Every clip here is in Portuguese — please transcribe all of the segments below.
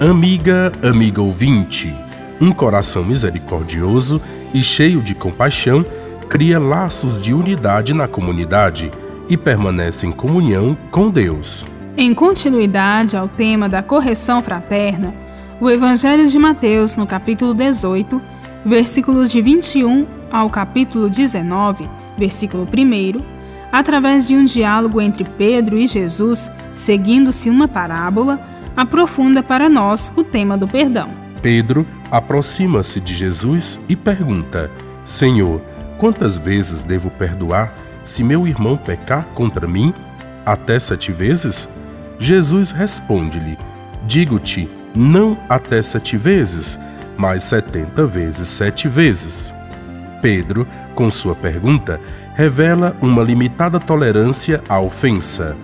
Amiga, amiga ouvinte, um coração misericordioso e cheio de compaixão cria laços de unidade na comunidade e permanece em comunhão com Deus. Em continuidade ao tema da correção fraterna, o Evangelho de Mateus, no capítulo 18, versículos de 21 ao capítulo 19, versículo 1, através de um diálogo entre Pedro e Jesus, seguindo-se uma parábola, aprofunda para nós o tema do perdão. Pedro aproxima-se de Jesus e pergunta: Senhor, quantas vezes devo perdoar se meu irmão pecar contra mim? Até sete vezes? Jesus responde-lhe: Digo-te, não até sete vezes, mas setenta vezes sete vezes. Pedro, com sua pergunta, revela uma limitada tolerância à ofensa.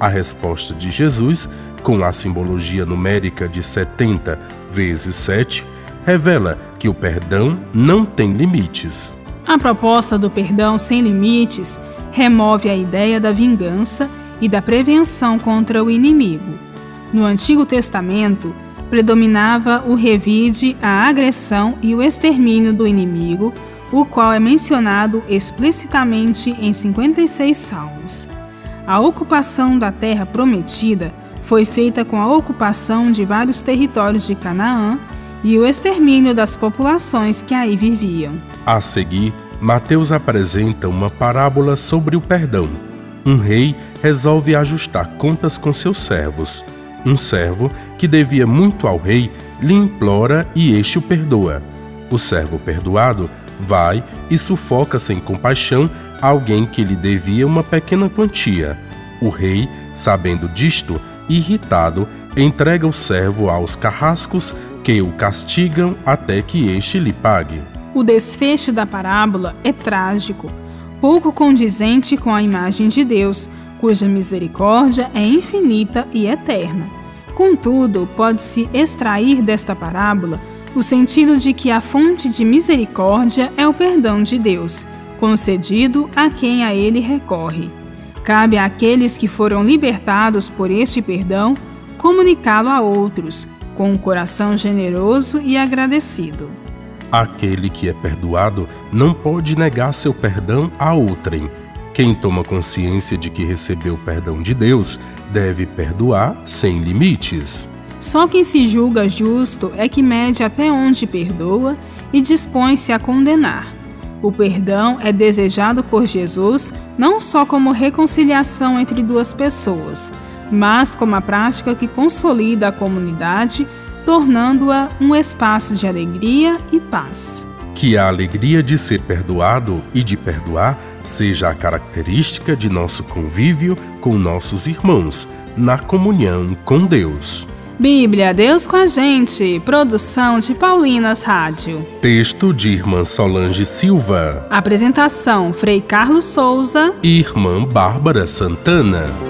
A resposta de Jesus, com a simbologia numérica de 70 vezes 7, revela que o perdão não tem limites. A proposta do perdão sem limites remove a ideia da vingança e da prevenção contra o inimigo. No Antigo Testamento, predominava o revide, a agressão e o extermínio do inimigo, o qual é mencionado explicitamente em 56 salmos. A ocupação da terra prometida foi feita com a ocupação de vários territórios de Canaã e o extermínio das populações que aí viviam. A seguir, Mateus apresenta uma parábola sobre o perdão um rei resolve ajustar contas com seus servos. Um servo, que devia muito ao rei, lhe implora e este o perdoa. O servo perdoado vai e sufoca sem compaixão alguém que lhe devia uma pequena quantia. O rei, sabendo disto, irritado, entrega o servo aos carrascos que o castigam até que este lhe pague. O desfecho da parábola é trágico pouco condizente com a imagem de Deus, cuja misericórdia é infinita e eterna. Contudo, pode-se extrair desta parábola o sentido de que a fonte de misericórdia é o perdão de Deus, concedido a quem a ele recorre. Cabe àqueles que foram libertados por este perdão comunicá-lo a outros, com um coração generoso e agradecido. Aquele que é perdoado não pode negar seu perdão a outrem. Quem toma consciência de que recebeu o perdão de Deus deve perdoar sem limites. Só quem se julga justo é que mede até onde perdoa e dispõe-se a condenar. O perdão é desejado por Jesus não só como reconciliação entre duas pessoas, mas como a prática que consolida a comunidade tornando-a um espaço de alegria e paz. Que a alegria de ser perdoado e de perdoar seja a característica de nosso convívio com nossos irmãos, na comunhão com Deus. Bíblia, Deus com a gente. Produção de Paulinas Rádio. Texto de Irmã Solange Silva. Apresentação: Frei Carlos Souza e Irmã Bárbara Santana.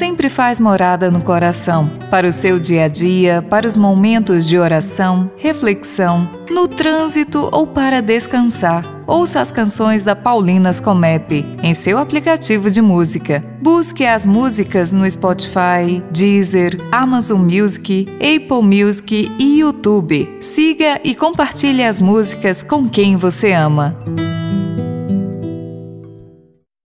sempre faz morada no coração, para o seu dia a dia, para os momentos de oração, reflexão, no trânsito ou para descansar ouça as canções da Paulinas Comep em seu aplicativo de música. Busque as músicas no Spotify, Deezer, Amazon Music, Apple Music e YouTube. Siga e compartilhe as músicas com quem você ama.